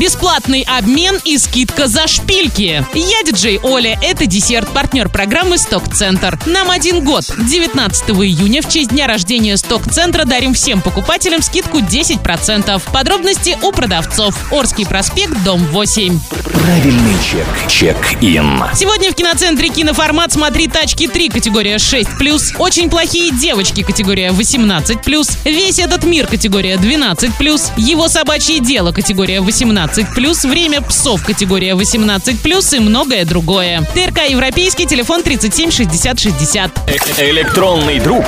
Бесплатный обмен и скидка за шпильки. Я диджей Оля. Это десерт, партнер программы «Сток-центр». Нам один год. 19 июня в честь дня рождения «Сток-центра» дарим всем покупателям скидку 10%. Подробности у продавцов. Орский проспект, дом 8. Правильный чек. Чек-ин. Сегодня в киноцентре киноформат «Смотри тачки 3» категория 6+, «Очень плохие девочки» категория 18+, «Весь этот мир» категория 12+, «Его собачье дело» категория 18+, «Время псов» категория 18+, и многое другое. ТРК «Европейский», телефон 37 60 60. Электронный друг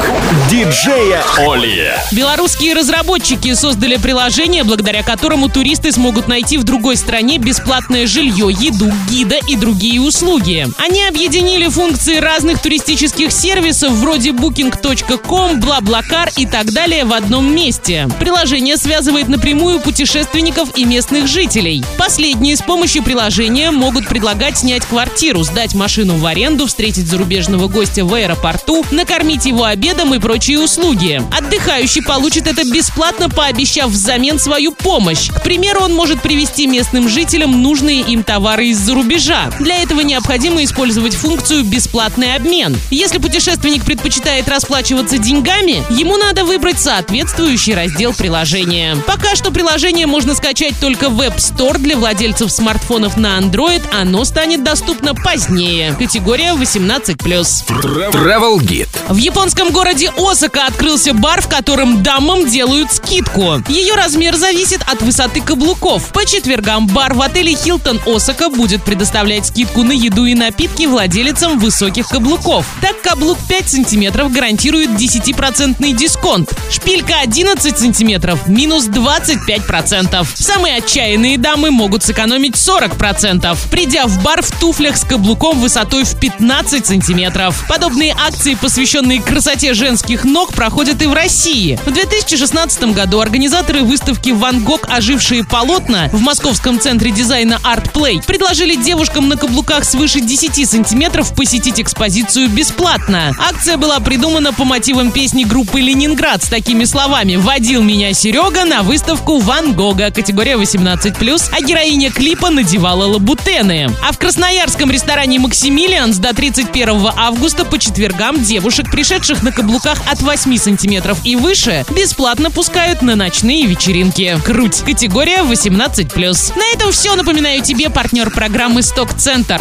диджея Оли. Белорусские разработчики создали приложение, благодаря которому туристы смогут найти в другой стране бесплатное жилье, еду, гида и другие услуги. Они объединили функции разных туристических сервисов вроде booking.com, BlaBlaCar и так далее в одном месте. Приложение связывает напрямую путешественников и местных жителей. Последние с помощью приложения могут предлагать снять квартиру, сдать машину в аренду, встретить зарубежного гостя в аэропорту, накормить его обедом и прочие услуги. Отдыхающий получит это бесплатно, пообещав взамен свою помощь. К примеру, он может привезти местным жителям нужные им товары из-за рубежа. Для этого необходимо использовать функцию «бесплатный обмен». Если путешественник предпочитает расплачиваться деньгами, ему надо выбрать соответствующий раздел приложения. Пока что приложение можно скачать только в App Store для владельцев смартфонов на Android, оно станет доступно позднее. Категория 18+. Travel Guide. В японском городе Осака открылся бар, в котором дамам делают скидку. Ее размер зависит от высоты каблуков. По четвергам бар в отеле Хилтон Осака будет предоставлять скидку на еду и напитки владелицам высоких каблуков. Так каблук 5 сантиметров гарантирует 10% дисконт. Шпилька 11 сантиметров минус 25%. Самые отчаянные дамы могут сэкономить 40%, придя в бар в туфлях с каблуком высотой в 15 сантиметров. Подобные акции, посвященные красоте женских ног, проходят и в России. В 2016 году организаторы выставки «Ван Гог. Ожившие полотна» в московском центре дизайна Art Play предложили девушкам на каблуках свыше 10 сантиметров посетить экспозицию бесплатно. Акция была придумана по мотивам песни группы «Ленинград» с такими словами «Водил меня Серега на выставку Ван Гога, категория 18+, а героиня клипа надевала лабутены». А в красноярском ресторане «Максимилианс» до 31 августа по четвергам девушек, пришедших на каблуках от 8 сантиметров и выше, бесплатно пускают на ночные вечеринки. Круть. Категория 18+. На этом все. Напоминаю тебе партнер программы «Сток-центр».